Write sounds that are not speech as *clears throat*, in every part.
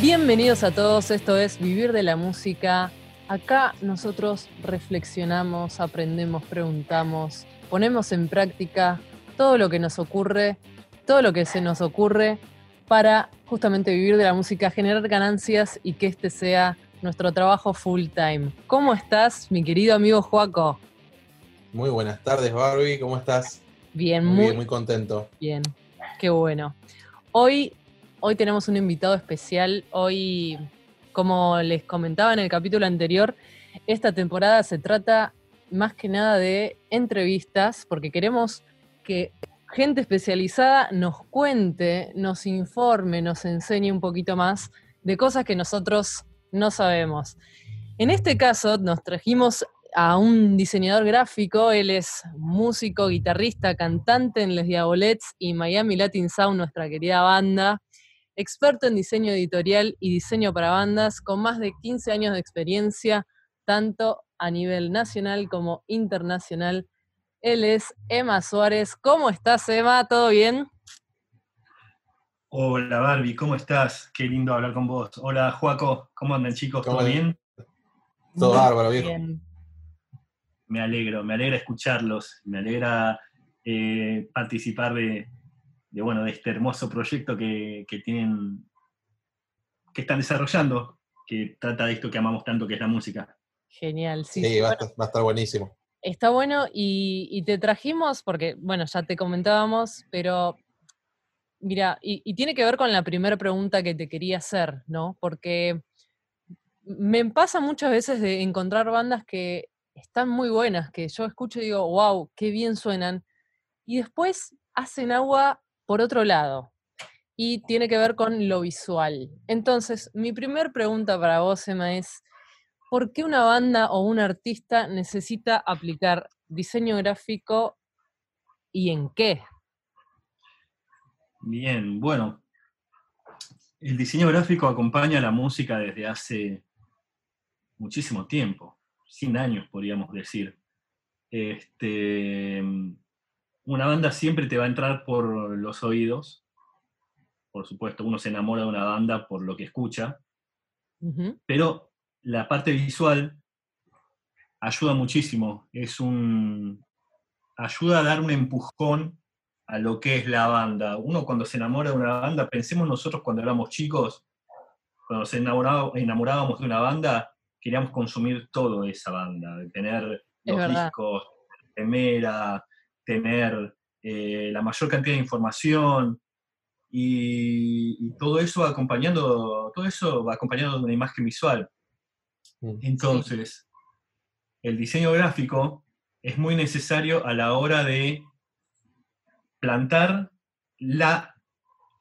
Bienvenidos a todos, esto es Vivir de la Música. Acá nosotros reflexionamos, aprendemos, preguntamos, ponemos en práctica todo lo que nos ocurre, todo lo que se nos ocurre para justamente vivir de la música, generar ganancias y que este sea nuestro trabajo full time. ¿Cómo estás, mi querido amigo Joaco? Muy buenas tardes, Barbie, ¿cómo estás? Bien, muy, muy, bien, muy contento. Bien, qué bueno. Hoy, hoy tenemos un invitado especial. Hoy, como les comentaba en el capítulo anterior, esta temporada se trata más que nada de entrevistas, porque queremos que gente especializada nos cuente, nos informe, nos enseñe un poquito más de cosas que nosotros no sabemos. En este caso nos trajimos a un diseñador gráfico, él es músico, guitarrista, cantante en Les Diabolets y Miami Latin Sound, nuestra querida banda, experto en diseño editorial y diseño para bandas, con más de 15 años de experiencia, tanto a nivel nacional como internacional. Él es Emma Suárez. ¿Cómo estás, Emma? ¿Todo bien? Hola Barbie, ¿cómo estás? Qué lindo hablar con vos. Hola Juaco, ¿cómo andan chicos? ¿Todo ¿Cómo bien? Todo bárbaro, viejo. Bien. Me alegro, me alegra escucharlos, me alegra eh, participar de, de, bueno, de este hermoso proyecto que, que tienen, que están desarrollando, que trata de esto que amamos tanto, que es la música. Genial, sí. Sí, sí, va, a bueno, va a estar buenísimo. Está bueno y, y te trajimos, porque, bueno, ya te comentábamos, pero mira, y, y tiene que ver con la primera pregunta que te quería hacer, ¿no? Porque me pasa muchas veces de encontrar bandas que están muy buenas, que yo escucho y digo, wow, qué bien suenan, y después hacen agua por otro lado. Y tiene que ver con lo visual. Entonces, mi primera pregunta para vos, Emma, es, ¿por qué una banda o un artista necesita aplicar diseño gráfico y en qué? Bien, bueno, el diseño gráfico acompaña a la música desde hace muchísimo tiempo, 100 años podríamos decir. Este, una banda siempre te va a entrar por los oídos, por supuesto, uno se enamora de una banda por lo que escucha, pero la parte visual ayuda muchísimo, es un, ayuda a dar un empujón a lo que es la banda. Uno cuando se enamora de una banda, pensemos nosotros cuando éramos chicos, cuando nos enamorá- enamorábamos de una banda, queríamos consumir todo de esa banda, de tener Es los verdad. discos, primera, tener eh, la mayor cantidad de información, y, y todo eso acompañando, todo eso va acompañado de una imagen visual. Mm. Entonces, el diseño gráfico es muy necesario a la hora de plantar la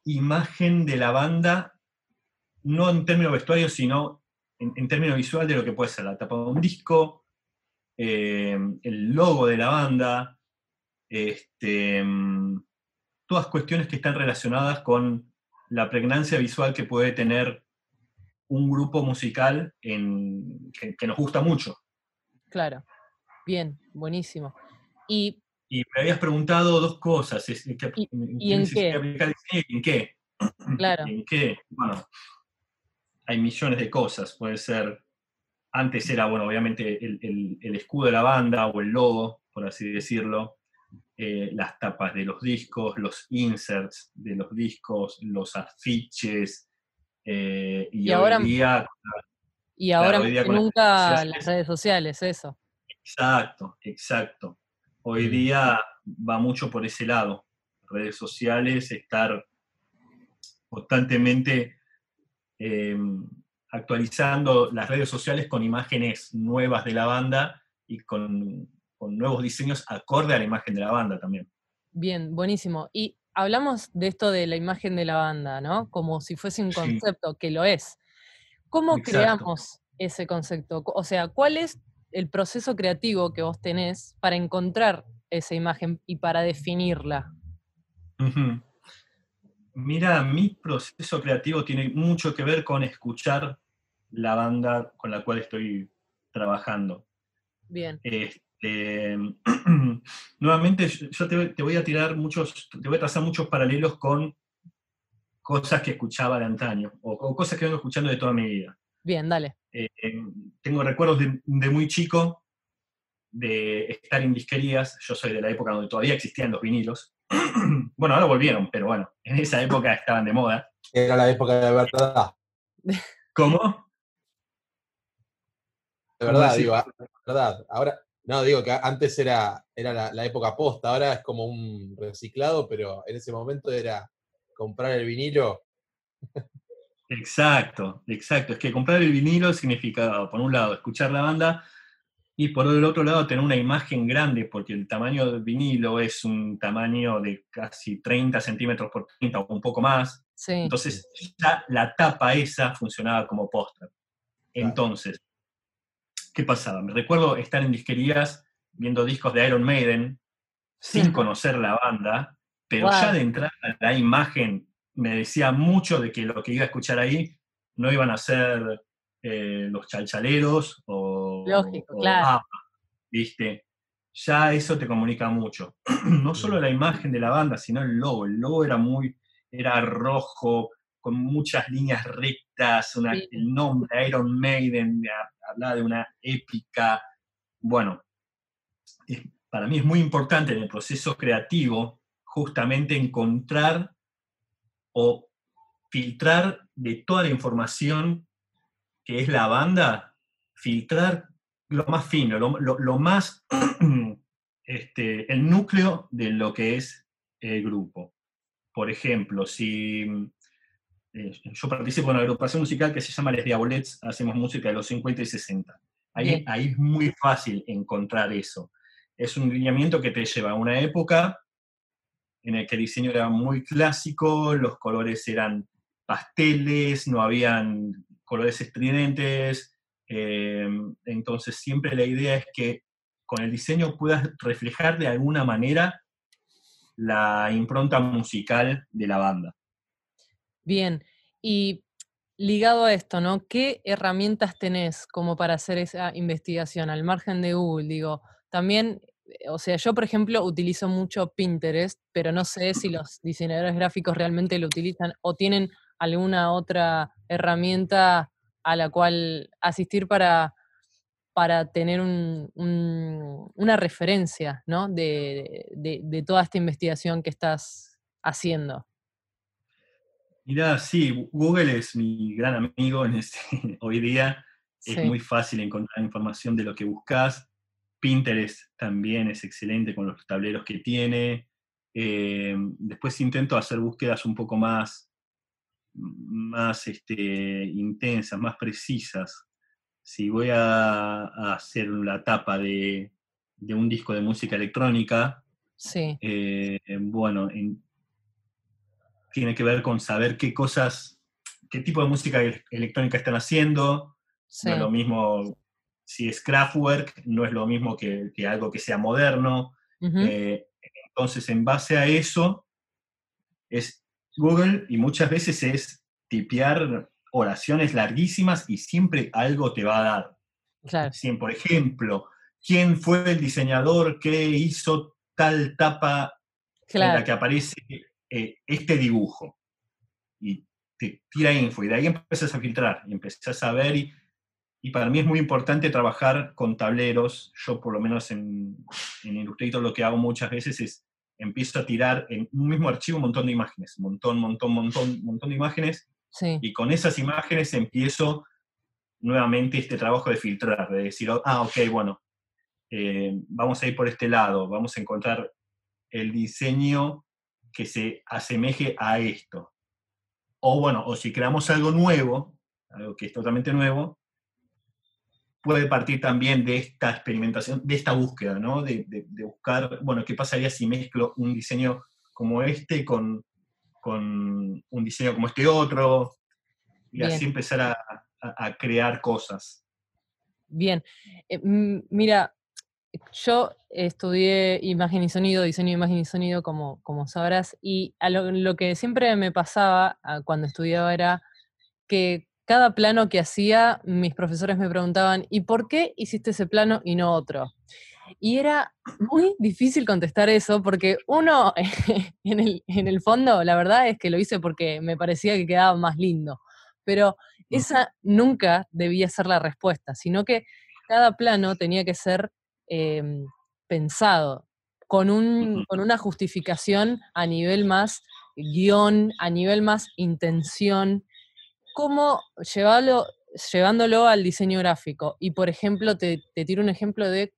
imagen de la banda, no en términos vestuarios, sino en, en términos visual de lo que puede ser la tapa de un disco, eh, el logo de la banda, este, mm, todas cuestiones que están relacionadas con la pregnancia visual que puede tener un grupo musical en- que, que nos gusta mucho. Claro. Bien, buenísimo. Y Y me habías preguntado dos cosas. es- que- ¿Y- y en qué? en qué? Claro. *clears throat* ¿En qué? Bueno, hay millones de cosas. Puede ser, antes era, bueno, obviamente el, el- el escudo de la banda o el logo, por así decirlo, eh, las tapas de los discos, los inserts de los discos, los afiches, eh, y, Y ahora- hoy día, y ahora hoy día más que las nunca redes las redes sociales, eso. exacto, exacto. Hoy Mm. día va mucho por ese lado. Redes sociales, estar constantemente eh, actualizando las redes sociales con imágenes nuevas de la banda y con, con nuevos diseños acorde a la imagen de la banda también. Bien, buenísimo. Y hablamos de esto de la imagen de la banda, ¿no? Como si fuese un Sí. concepto, que lo es. ¿Cómo Exacto. creamos ese concepto? O sea, ¿cuál es el proceso creativo que vos tenés para encontrar esa imagen y para definirla? Mira, mi proceso creativo tiene mucho que ver con escuchar la banda con la cual estoy trabajando. Bien, Este, *clears throat* nuevamente, yo te, te voy a tirar muchos, te voy a trazar muchos paralelos con, cosas que escuchaba de antaño, o, o cosas que vengo escuchando de toda mi vida. Bien, dale. Eh, tengo recuerdos de, de muy chico de estar en disquerías. Yo soy de la época donde todavía existían los vinilos. *clears throat* bueno, ahora volvieron, pero bueno, en esa época estaban de moda. Era la época de verdad. ¿Cómo? De ¿Cómo verdad, digo, de verdad. Ahora, no, digo que antes era, era la, la época posta, ahora es como un reciclado, pero en ese momento era comprar el vinilo. Exacto, exacto. Es que comprar el vinilo significa, por un lado, escuchar la banda y por el otro lado, tener una imagen grande, porque el tamaño del vinilo es un tamaño de casi 30 centímetros por 30 o un poco más. Sí. Entonces, ya la tapa esa funcionaba como póster. Entonces, ¿qué pasaba? Me recuerdo estar en disquerías viendo discos de Iron Maiden sin conocer la banda, pero Wow. ya de entrada la imagen me decía mucho de que lo que iba a escuchar ahí no iban a ser eh, los chalchaleros o, Lógico, o claro. ¿viste? Ya eso te comunica mucho. *clears throat* no solo la imagen de la banda, sino el logo. El logo era muy, era rojo, con muchas líneas rectas, una- Sí. el nombre Iron Maiden, a- hablaba de una épica. Bueno, es- para mí es muy importante en el proceso creativo justamente encontrar o filtrar de toda la información que es la banda, filtrar lo más fino, lo, lo- lo más, *clears throat* este, el núcleo de lo que es el grupo. Por ejemplo, si eh, yo participo en una agrupación musical que se llama Les Diabolets, hacemos música de los 50 y 60. Ahí, Bien. ahí es muy fácil encontrar eso. Es un lineamiento que te lleva a una época en el que el diseño era muy clásico, los colores eran pasteles, no habían colores estridentes, eh, entonces siempre la idea es que con el diseño puedas reflejar de alguna manera la impronta musical de la banda. Bien. Y ligado a esto, ¿no? ¿Qué herramientas tenés como para hacer esa investigación al margen de Google? Digo, también, eh, o sea, yo por ejemplo utilizo mucho Pinterest, pero no sé si los diseñadores gráficos realmente lo utilizan o tienen alguna otra herramienta a la cual asistir para, para tener un- un- una referencia, ¿no? De, de- de toda esta investigación que estás haciendo. Mirá, sí, Google es mi gran amigo en este, *laughs* hoy día. Es Sí. muy fácil encontrar información de lo que buscas. Pinterest también es excelente con los tableros que tiene. Eh, después intento hacer búsquedas un poco más, más este, intensas, más precisas. Si voy a, a hacer la tapa de, de un disco de música electrónica, Sí, eh, bueno, en- tiene que ver con saber qué cosas, qué tipo de música ele- electrónica están haciendo. sí. No es lo mismo si es Kraftwerk, no es lo mismo que, que algo que sea moderno. Ujú. Eh, entonces, en base a eso, es Google y muchas veces es tipear oraciones larguísimas y siempre algo te va a dar. Claro, Si, por ejemplo, ¿quién fue el diseñador que hizo tal tapa en la claro. que aparece eh, este dibujo? Y te tira info, y de ahí empiezas a filtrar, y empezás a ver, y, y para mí es muy importante trabajar con tableros. Yo, por lo menos en, en Illustrator, lo que hago muchas veces es empiezo a tirar en un mismo archivo un montón de imágenes, un montón, montón, montón, montón de imágenes, Sí, y con esas imágenes empiezo nuevamente este trabajo de filtrar, de decir, ah, ok, bueno, eh, vamos a ir por este lado, vamos a encontrar el diseño que se asemeje a esto. O bueno, o si creamos algo nuevo, algo que es totalmente nuevo, puede partir también de esta experimentación, de esta búsqueda, ¿no? De, de- de buscar, bueno, ¿qué pasaría si mezclo un diseño como este con, con un diseño como este otro? Y Bien. así empezar a, a- a crear cosas. bien. Eh, mira, yo estudié imagen y sonido, diseño de imagen y sonido, como, como sabrás, y a lo, lo que siempre me pasaba ah, cuando estudiaba era que cada plano que hacía, mis profesores me preguntaban, ¿y por qué hiciste ese plano y no otro? Y era muy difícil contestar eso porque uno, *laughs* en el, en el fondo, la verdad es que lo hice porque me parecía que quedaba más lindo. Pero esa nunca debía ser la respuesta, sino que cada plano tenía que ser em, pensado con, un, con una justificación a nivel más guion, a nivel más intención, cómo llevarlo, llevándolo al diseño gráfico. Y por ejemplo, te, te tiro un ejemplo de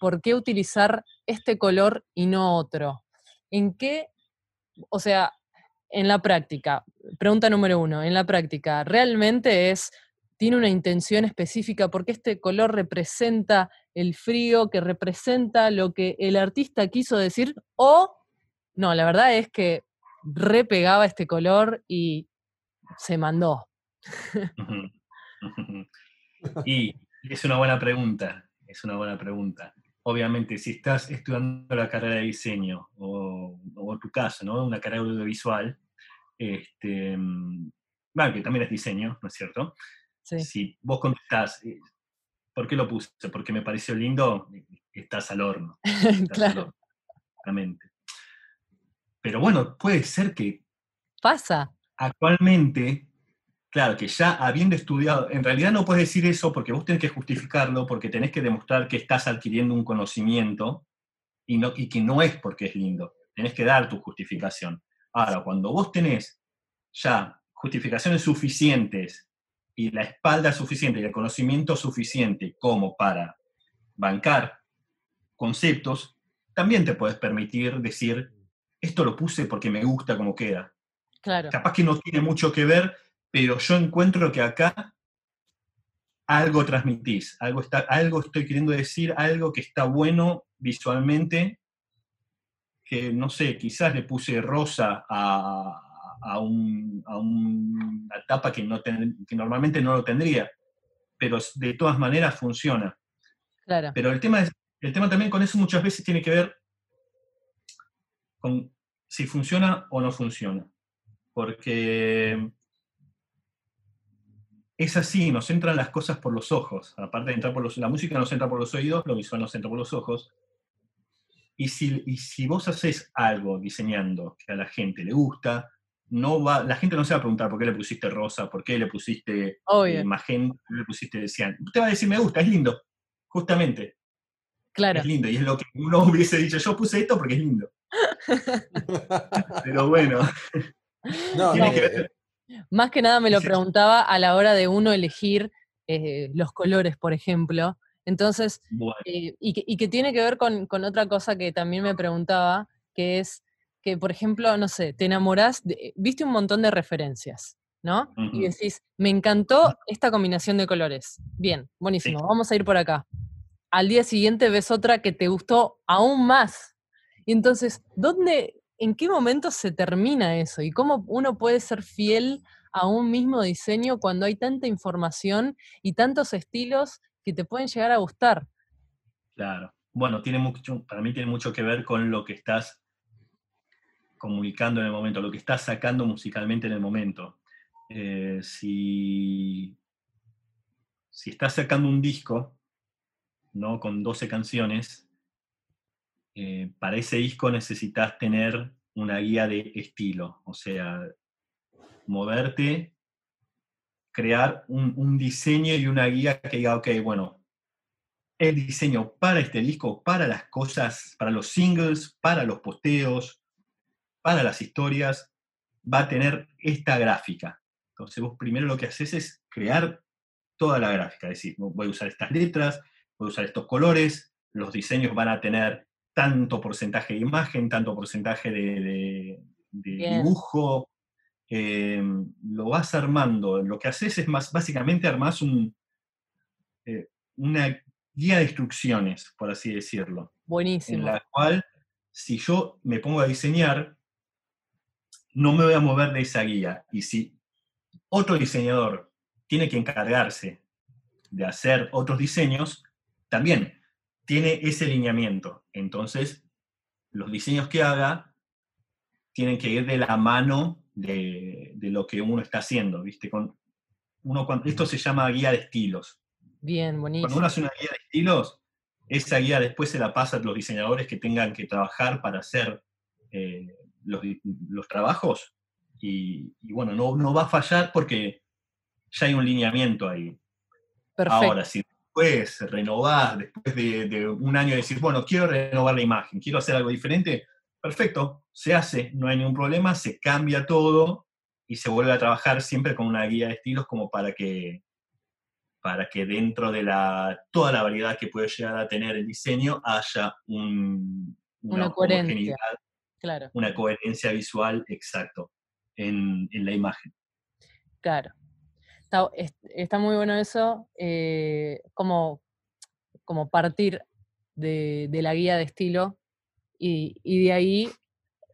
por qué utilizar este color y no otro. ¿En qué, o sea, en la práctica, pregunta número uno, en la práctica, ¿realmente es, tiene una intención específica porque este color representa el frío, que representa lo que el artista quiso decir? O, no, la verdad es que repegaba este color y se mandó. *laughs* y es una buena pregunta, es una buena pregunta. Obviamente, si estás estudiando la carrera de diseño, o, en tu caso, ¿no? una carrera audiovisual, este, bueno, que también es diseño, ¿no es cierto? Si vos contestás, eh, ¿por qué lo puse? Porque me pareció lindo, estás al horno. *laughs* claro. Pero bueno, puede ser que... Pasa. Actualmente, claro, que ya habiendo estudiado, en realidad no puedes decir eso porque vos tenés que justificarlo, porque tenés que demostrar que estás adquiriendo un conocimiento y, no, y que no es porque es lindo. Tenés que dar tu justificación. Ahora, cuando vos tenés ya justificaciones suficientes y la espalda suficiente y el conocimiento suficiente como para bancar conceptos, también te puedes permitir decir, esto lo puse porque me gusta como queda. Claro. Capaz que no tiene mucho que ver, pero yo encuentro que acá algo transmitís, algo, está, algo estoy queriendo decir, algo que está bueno visualmente que, no sé, quizás le puse rosa a, a, un, a una tapa que, no que normalmente no lo tendría, pero de todas maneras funciona. Claro. Pero el tema, es, el tema también con eso muchas veces tiene que ver con si funciona o no funciona. Porque es así, nos entran las cosas por los ojos. Aparte de entrar por los, la música nos entra por los oídos, lo visual nos entra por los ojos. Y si, si vos haces algo diseñando que a la gente le gusta, no va, la gente no se va a preguntar por qué le pusiste rosa, por qué le pusiste eh, magenta, por qué le pusiste cian. Te va a decir, me gusta, es lindo, justamente. Claro. Es lindo, y es lo que uno hubiese dicho, yo puse esto porque es lindo. *laughs* Pero bueno. Eh, más que nada me lo preguntaba a la hora de uno elegir eh, los colores, por ejemplo, entonces, eh, y, que, tiene que ver con, otra cosa que también me preguntaba, que es que, por ejemplo, no sé, te enamorás, viste un montón de referencias, ¿no? Y decís, me encantó esta combinación de colores. Bien, buenísimo, vamos a ir por acá. Al día siguiente ves otra que te gustó aún más. Y entonces, ¿dónde, en qué momento se termina eso? ¿Y cómo uno puede ser fiel a un mismo diseño cuando hay tanta información y tantos estilos que te pueden llegar a gustar. Claro. Bueno, tiene mucho, para mí tiene mucho que ver con lo que estás comunicando en el momento, lo que estás sacando musicalmente en el momento. Eh, si, si estás sacando un disco, ¿no? Con 12 canciones, eh, para ese disco necesitas tener una guía de estilo, o sea, moverte crear un, diseño y una guía que diga, ok, bueno, el diseño para este disco, para las cosas, para los singles, para los posteos, para las historias, va a tener esta gráfica. Entonces vos primero lo que haces es crear toda la gráfica, es decir, voy a usar estas letras, voy a usar estos colores, los diseños van a tener tanto porcentaje de imagen, tanto porcentaje de, dibujo, Em, lo vas armando. Lo que haces es más, básicamente armás un, eh, una guía de instrucciones, por así decirlo. Buenísimo. En la cual, si yo me pongo a diseñar, no me voy a mover de esa guía. Y si otro diseñador tiene que encargarse de hacer otros diseños, también tiene ese lineamiento. Entonces, los diseños que haga tienen que ir de la mano de, lo que uno está haciendo, ¿viste? Con uno, cuando, esto se llama guía de estilos. Bien, buenísimo. Cuando uno hace una guía de estilos, esa guía después se la pasa a los diseñadores que tengan que trabajar para hacer eh, los, trabajos. Y, bueno, no, no va a fallar porque ya hay un lineamiento ahí. Ahora, si después renovás, después de, un año decir, bueno, quiero renovar la imagen, quiero hacer algo diferente, perfecto, se hace, no hay ningún problema, se cambia todo y se vuelve a trabajar siempre con una guía de estilos como para que, para que dentro de la, toda la variedad que puede llegar a tener el diseño haya una, coherencia. Claro. Una coherencia visual, exacto, en, en la imagen. Claro. Está, muy bueno eso, eh, como, como partir de, la guía de estilo y, de ahí,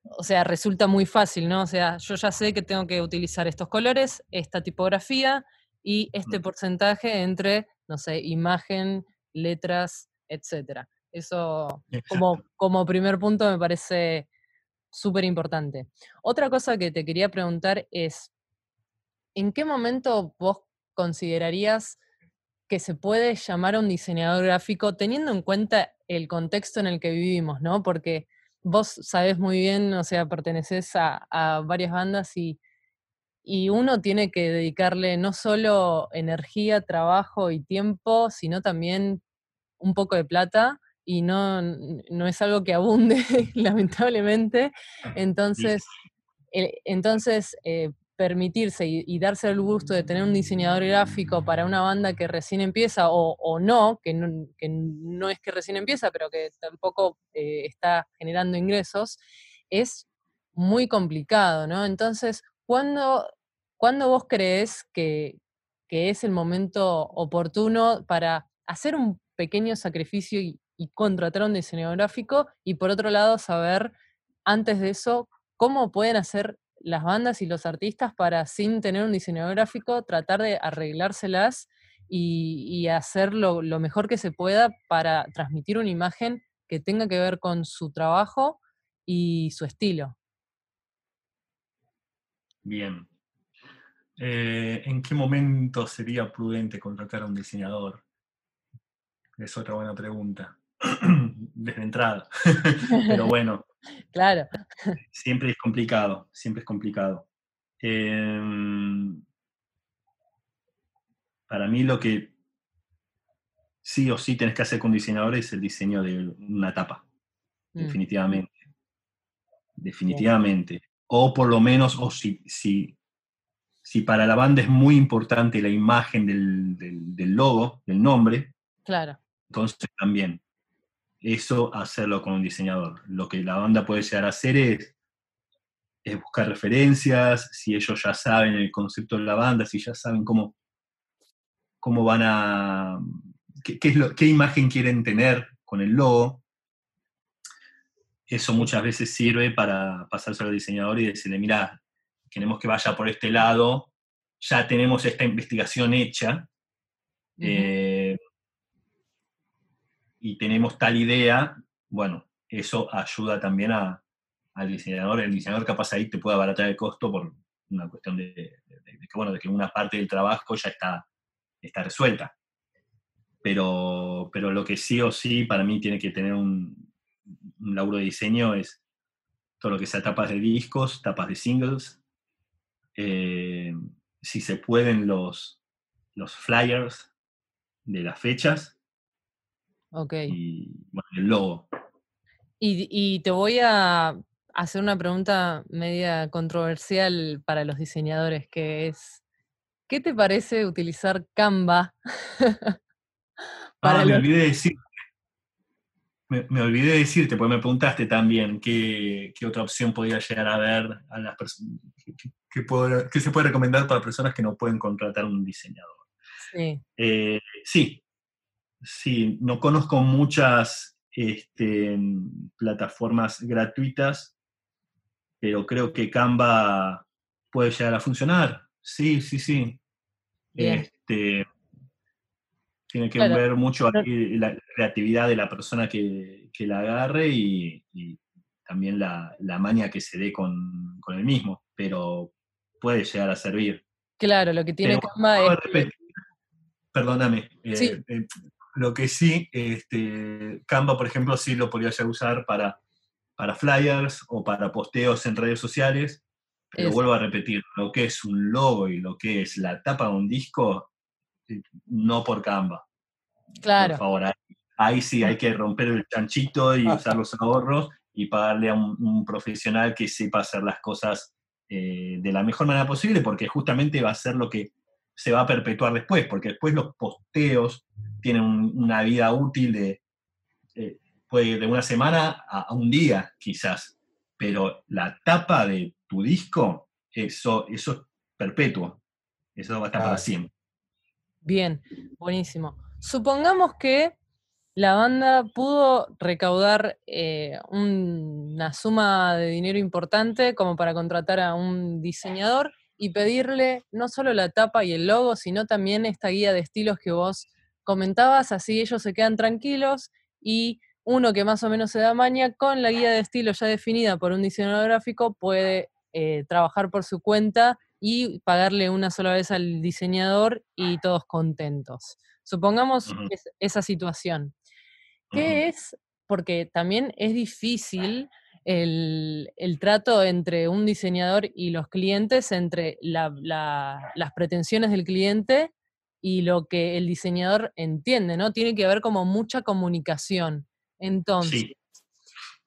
o sea, resulta muy fácil, ¿no? O sea, yo ya sé que tengo que utilizar estos colores, esta tipografía y este porcentaje entre, no sé, imagen, letras, etcétera. Eso como, como primer punto me parece súper importante. Otra cosa que te quería preguntar es, ¿en qué momento vos considerarías que se puede llamar a un diseñador gráfico teniendo en cuenta el contexto en el que vivimos, ¿no? Porque vos sabés muy bien, o sea, perteneces a, varias bandas y, y, uno tiene que dedicarle no solo energía, trabajo y tiempo, sino también un poco de plata y no, no es algo que abunde, *laughs* lamentablemente. Entonces, eh, entonces eh, permitirse y, darse el gusto de tener un diseñador gráfico para una banda que recién empieza o, no, que no, es que recién empieza, pero que tampoco eh, está generando ingresos, es muy complicado, ¿no? Entonces, ¿cuándo, vos crees que, es el momento oportuno para hacer un pequeño sacrificio y, y contratar a un diseñador gráfico? Y por otro lado, saber antes de eso cómo pueden hacer las bandas y los artistas para, sin tener un diseñador gráfico, tratar de arreglárselas y, hacer lo, mejor que se pueda para transmitir una imagen que tenga que ver con su trabajo y su estilo. Bien. Eh, ¿En qué momento sería prudente contratar a un diseñador? Es otra buena pregunta. *clears throat* Desde entrada. *laughs* Pero bueno, *laughs* Claro. Siempre es complicado, siempre es complicado. Em, para mí lo que sí o sí tenés que hacer con diseñadores es el diseño de una tapa, mm. definitivamente. Definitivamente. O por lo menos, o si, si, si para la banda es muy importante la imagen del, del logo, del nombre, claro. entonces también eso hacerlo con un diseñador. Lo que la banda puede llegar a hacer es, buscar referencias, si ellos ya saben el concepto de la banda, si ya saben cómo, cómo van a, qué, es lo, qué imagen quieren tener con el logo. Eso muchas veces sirve para pasárselo al diseñador y decirle, mira, queremos que vaya por este lado, ya tenemos esta investigación hecha y tenemos tal idea, bueno, eso ayuda también a, al diseñador. El diseñador capaz ahí te puede abaratar el costo por una cuestión de, que, bueno, de que una parte del trabajo ya está, está resuelta. Pero, pero lo que sí o sí para mí tiene que tener un, un laburo de diseño es todo lo que sea tapas de discos, tapas de singles, eh, si se pueden los, los flyers de las fechas, Ok. Y bueno, el logo. Y, te voy a hacer una pregunta media controversial para los diseñadores, que es, ¿qué te parece utilizar Canva? *laughs* ah, me olvidé decir. Me, olvidé decirte, porque me preguntaste también qué, otra opción podría llegar a ver a las personas, qué, se puede recomendar para personas que no pueden contratar un diseñador. Sí. Eh, sí, Sí, no conozco muchas este, plataformas gratuitas, pero creo que Canva puede llegar a funcionar. Sí, sí, sí. Este, tiene que ver mucho la creatividad de la persona que, la agarre y, también la, la, maña que se dé con, el mismo, pero puede llegar a servir. Claro, lo que tiene Canva es... Perdóname. Eh, eh, lo que sí, este, Canva, por ejemplo, sí lo podría ya usar para, para flyers o para posteos en redes sociales. Pero Eso. vuelvo a repetir, lo que es un logo y lo que es la tapa de un disco, eh, no por Canva. Claro. Por favor, ahí, ahí sí hay que romper el chanchito y usar los ahorros y pagarle a un, un profesional que sepa hacer las cosas eh, de la mejor manera posible, porque justamente va a ser lo que se va a perpetuar después, porque después los posteos tienen un- una vida útil de, eh, puede de una semana a, a un día, quizás, pero la tapa de tu disco, eso, eso es perpetuo, eso va a estar para siempre. Bien, buenísimo. Supongamos que la banda pudo recaudar eh, un- una suma de dinero importante como para contratar a un diseñador y pedirle no solo la tapa y el logo, sino también esta guía de estilos que vos comentabas, así ellos se quedan tranquilos y uno que más o menos se da maña con la guía de estilo ya definida por un diseñador gráfico puede eh, trabajar por su cuenta y pagarle una sola vez al diseñador y todos contentos. Supongamos es- esa situación. ¿Qué es? Porque también es difícil el, el trato entre un diseñador y los clientes, entre la- la- las pretensiones del cliente y lo que el diseñador entiende, ¿no? Tiene que haber como mucha comunicación. Entonces, Sí.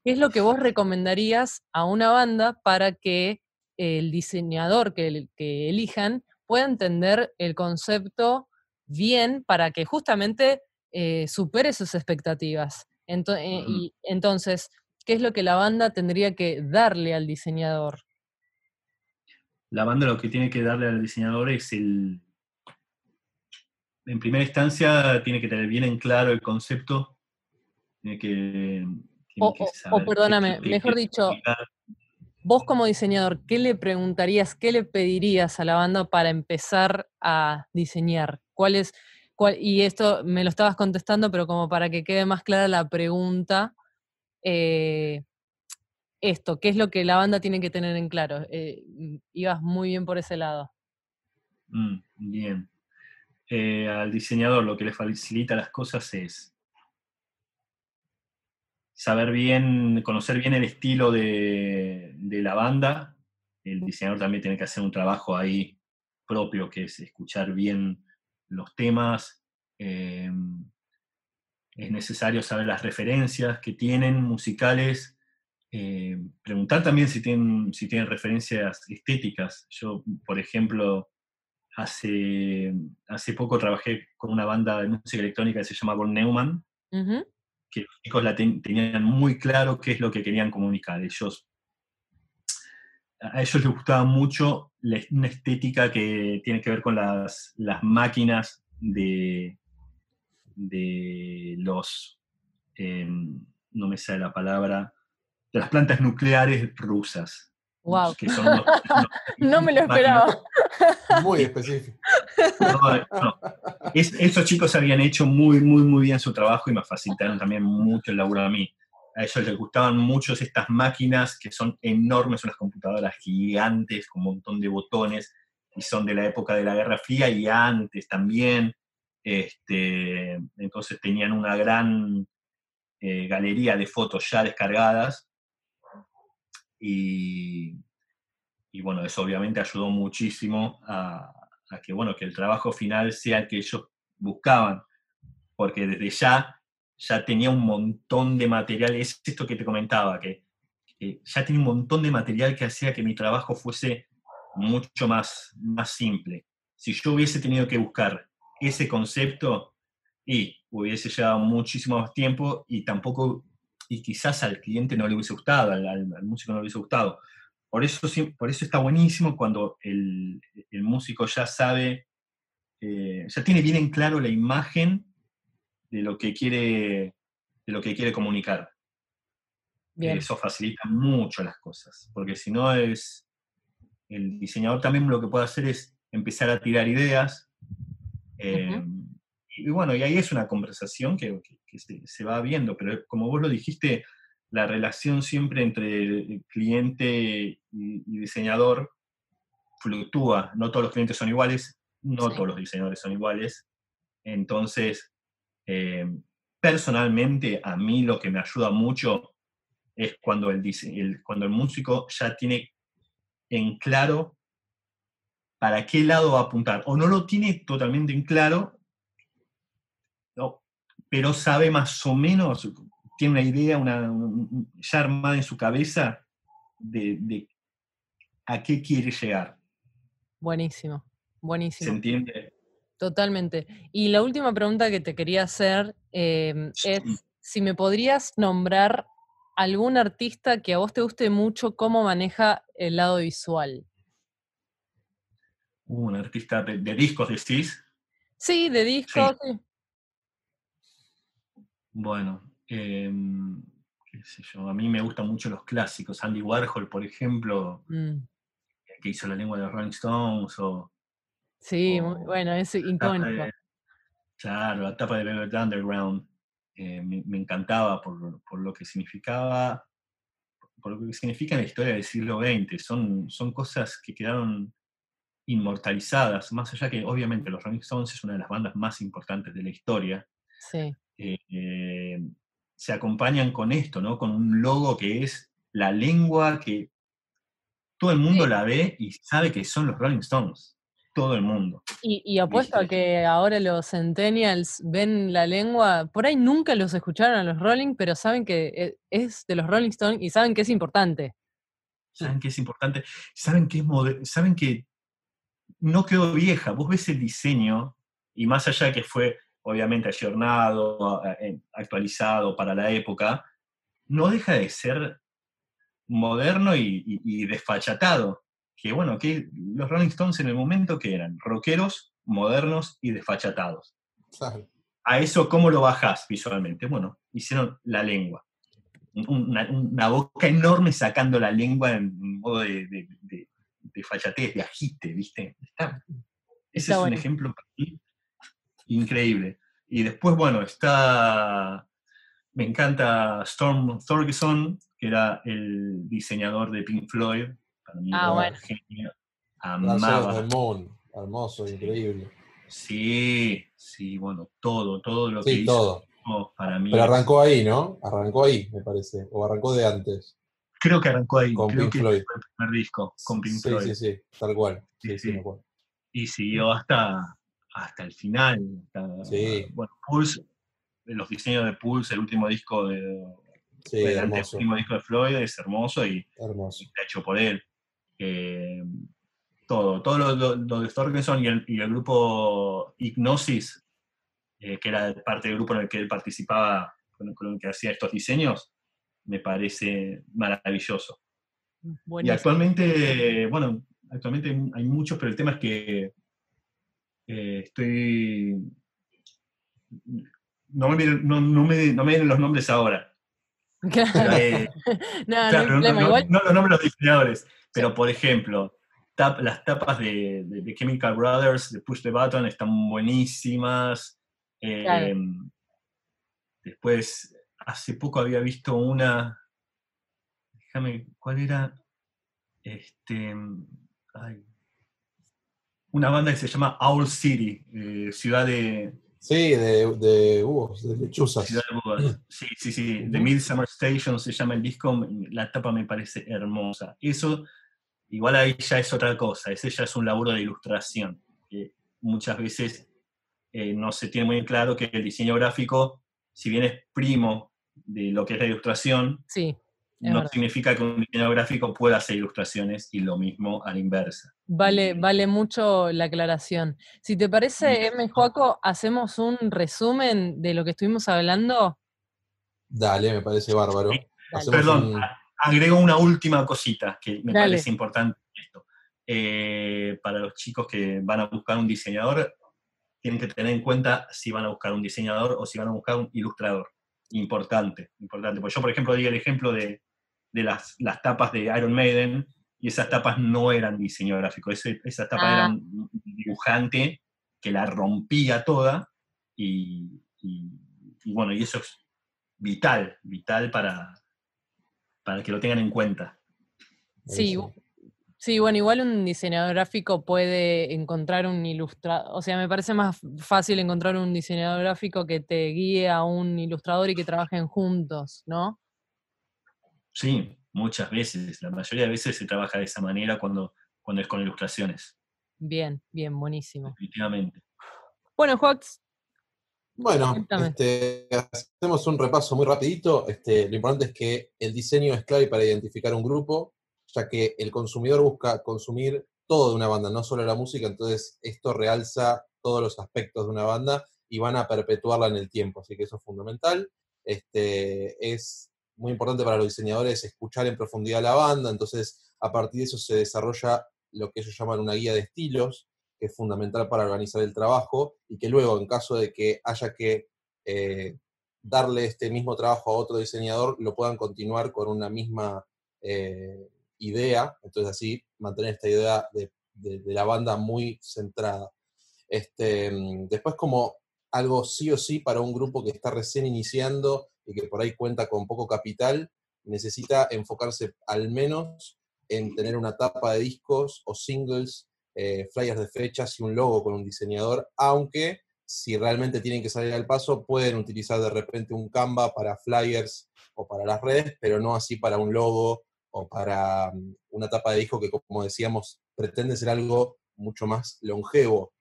¿qué es lo que vos recomendarías a una banda para que el diseñador que, que elijan pueda entender el concepto bien para que justamente eh, supere sus expectativas? Ento- eh, y entonces, ¿qué es lo que la banda tendría que darle al diseñador? la banda lo que tiene que darle al diseñador es el. En primera instancia, tiene que tener bien en claro el concepto. Tiene que. tiene O, que o- o saber qué perdóname, mejor dicho, vos como diseñador, ¿qué le preguntarías, qué le pedirías a la banda para empezar a diseñar? ¿Cuál es, cuál- y esto me lo estabas contestando, pero como para que quede más clara la pregunta, eh, esto, ¿qué es lo que la banda tiene que tener en claro? Eh, mm, ibas muy bien por ese lado. Mm, bien. Eh, al diseñador lo que le facilita las cosas es saber bien, conocer bien el estilo de, de la banda. El diseñador también tiene que hacer un trabajo ahí propio, que es escuchar bien los temas. eh, es necesario saber las referencias que tienen musicales. eh, preguntar también si tienen, si tienen referencias estéticas. Yo, por ejemplo, hace, hace poco trabajé con una banda de música electrónica que se llama Von Neumann, que los chicos la ten- tenían muy claro qué es lo que querían comunicar. Ellos, a ellos les gustaba mucho la, una estética que tiene que ver con las, las máquinas de, de los, em, no me sale la palabra, de las plantas nucleares rusas. Wow, que son *laughs* no me lo esperaba. Muy específico. No, no. Es- esos chicos habían hecho muy, muy, muy bien su trabajo y me facilitaron también mucho el laburo a mí. A ellos les gustaban mucho estas máquinas que son enormes, unas computadoras gigantes con un montón de botones y son de la época de la Guerra Fría y antes también. Este, entonces tenían una gran eh, galería de fotos ya descargadas y, bueno, eso obviamente ayudó muchísimo a, a que, bueno, que el trabajo final sea el que ellos buscaban, porque desde ya ya tenía un montón de material, es esto que te comentaba, que, que ya tenía un montón de material que hacía que mi trabajo fuese mucho más, más simple. Si yo hubiese tenido que buscar ese concepto, y hubiese llevado muchísimo más tiempo y tampoco, y quizás al cliente no le hubiese gustado, al, al- al músico no le hubiese gustado. Por eso, por eso está buenísimo cuando el, el músico ya sabe, eh, ya tiene bien en claro la imagen de lo que quiere, de lo que quiere comunicar. Bien, Eso facilita mucho las cosas, porque si no es, el diseñador también lo que puede hacer es empezar a tirar ideas. Eh, y bueno, y ahí es una conversación que, que- que se, se va viendo, pero como vos lo dijiste, la relación siempre entre el cliente y, y diseñador fluctúa. No todos los clientes son iguales, no Sí. todos los diseñadores son iguales. Entonces, Eh, personalmente, a mí lo que me ayuda mucho es cuando el, el, cuando el músico ya tiene en claro para qué lado va a apuntar. O no lo tiene totalmente en claro, no, pero sabe más o menos, tiene una idea una, ya armada en su cabeza de, de a qué quiere llegar. Buenísimo, buenísimo. ¿Se entiende? Totalmente. Y la última pregunta que te quería hacer em, es si me podrías nombrar algún artista que a vos te guste mucho cómo maneja el lado visual. Uh, un artista de, discos, decís. Sí, de discos, sí. Bueno, em, qué sé yo, a mí me gustan mucho los clásicos. Andy Warhol, por ejemplo, mm. que hizo La lengua de los Rolling Stones, o... Sí, bueno, es icónico. claro, la tapa de Velvet Underground. Eh, me, encantaba por, por, lo que significaba, por lo que significa en la historia del siglo XX. Son, son cosas que quedaron inmortalizadas, más allá que obviamente los Rolling Stones es una de las bandas más importantes de la historia. Sí. Eh, eh, se acompañan con esto, ¿no? Con un logo que es la lengua que todo el mundo la ve y sabe que son los Rolling Stones todo el mundo. Y, apuesto a que ahora los centennials ven la lengua, por ahí nunca los escucharon a los Rolling, pero saben que e, es de los Rolling Stones y saben que es importante. Saben que es importante, saben que es saben que no quedó vieja. Vos ves el diseño y más allá de que fue obviamente ayornado, actualizado para la época, no deja de ser moderno y desfachatado que bueno, que los Rolling Stones en el momento que eran rockeros, modernos y desfachatados. A eso, ¿cómo lo bajás visualmente? Bueno, hicieron la lengua. Una, boca enorme sacando la lengua en modo de, de, de, de fachatez, de agite, ¿viste? ese es un ejemplo increíble. Y después, bueno, está. Me encanta Storm Thorgerson, que era el diseñador de Pink Floyd, ah, bueno. amaba. hermoso, increíble. Sí, sí, bueno, todo, todo lo que todo. hizo para mí. Pero arrancó ahí, ¿no? Arrancó ahí, me parece. O arrancó de antes. Creo que arrancó ahí. Con Creo Pink Floyd. Fue el primer disco, con Pink sí, Floyd. Sí, sí, tal cual. Sí, sí. y siguió hasta, hasta el final. sí. Bueno, Pulse, los diseños de Pulse, el último disco de, el último disco de Floyd es hermoso y, hermoso. y está hecho por él. Eh, todo, todo lo, de Thorgenson y el, grupo Hipnosis, eh, que era parte del grupo en el que él participaba, con, el que hacía estos diseños, me parece maravilloso. Y actualmente, bueno, actualmente hay muchos, pero el tema es que eh, estoy... No me, no, me, no me den los nombres ahora. *laughs* *laughs* no, no, no, no, los nombres de los diseñadores. Pero, por ejemplo, las tapas de, Chemical Brothers, de Push the Button, están buenísimas. Em, después, hace poco había visto una. Déjame, ¿cuál era? Este. una banda que se llama Owl City, eh, ciudad de. Sí, de, de de lechuzas. Ciudad de Sí, sí, sí. The Midsummer Station se llama el disco. La tapa me parece hermosa. Eso igual ahí ya es otra cosa, ese ya es un laburo de ilustración, que muchas veces eh, no se tiene muy claro que el diseño gráfico, si bien es primo de lo que es la ilustración, sí, no significa que un diseñador gráfico pueda hacer ilustraciones y lo mismo a la inversa. Vale, vale mucho la aclaración. Si te parece, M. Joaco, hacemos un resumen de lo que estuvimos hablando. Dale, me parece bárbaro. Perdón, agrego una última cosita que me parece importante esto. Eh, para los chicos que van a buscar un diseñador, tienen que tener en cuenta si van a buscar un diseñador o si van a buscar un ilustrador. Importante, importante. Pues yo, por ejemplo, di el ejemplo de, las, tapas de Iron Maiden, y esas tapas no eran diseño gráfico, esas tapas ah. eran un dibujante que la rompía toda, y bueno, y eso es vital, vital para, para que lo tengan en cuenta. Sí, Sí, bueno, igual un diseñador gráfico puede encontrar un ilustrador, o sea, me parece más fácil encontrar un diseñador gráfico que te guíe a un ilustrador y que trabajen juntos, ¿no? Sí, muchas veces, la mayoría de veces se trabaja de esa manera cuando, cuando es con ilustraciones. Bien, bien, buenísimo. Definitivamente. Bueno, Joax. Bueno, este, hacemos un repaso muy rapidito. Este, lo importante es que el diseño es clave para identificar un grupo ya que el consumidor busca consumir todo de una banda, no solo la música, entonces esto realza todos los aspectos de una banda y van a perpetuarla en el tiempo, así que eso es fundamental. Este, es muy importante para los diseñadores escuchar en profundidad la banda, entonces a partir de eso se desarrolla lo que ellos llaman una guía de estilos, que es fundamental para organizar el trabajo y que luego, en caso de que haya que eh, darle este mismo trabajo a otro diseñador, lo puedan continuar con una misma eh, idea, entonces así mantener esta idea de, la banda muy centrada. Este, mm, después como algo sí o sí para un grupo que está recién iniciando y que por ahí cuenta con poco capital, necesita enfocarse al menos en tener una tapa de discos o singles, eh, flyers de fechas y un logo con un diseñador, aunque si realmente tienen que salir al paso, pueden utilizar de repente un Canva para flyers o para las redes, pero no así para un logo o para mm, una tapa de disco que, como decíamos, pretende ser algo mucho más longevo.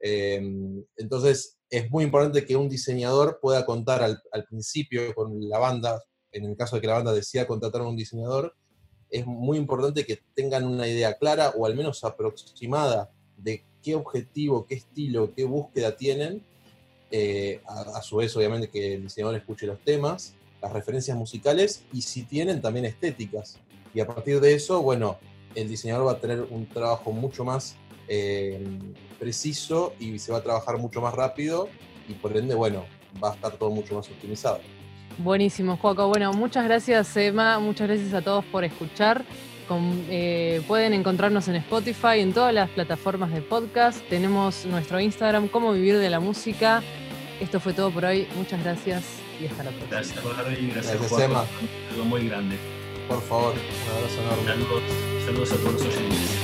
Em, entonces, es muy importante que un diseñador pueda contar al, principio con la banda, en el caso de que la banda decida contratar a un diseñador, es muy importante que tengan una idea clara o al menos aproximada de qué objetivo, qué estilo, qué búsqueda tienen. Eh, a, su vez, obviamente, que el diseñador escuche los temas, las referencias musicales y si tienen también estéticas. Y a partir de eso, bueno, el diseñador va a tener un trabajo mucho más eh, preciso y se va a trabajar mucho más rápido y por ende, bueno, va a estar todo mucho más optimizado. Buenísimo, Joaco. Bueno, muchas gracias, Emma. Muchas gracias a todos por escuchar. Eh, pueden encontrarnos en Spotify, en todas las plataformas de podcast. Tenemos nuestro Instagram, Cómo Vivir de la Música. Esto fue todo por hoy. Muchas gracias y hasta la próxima. Gracias, Barbie. Gracias, gracias Emma. Algo muy grande. Por favor, un abrazo enorme. Saludos, saludos a todos los oyentes.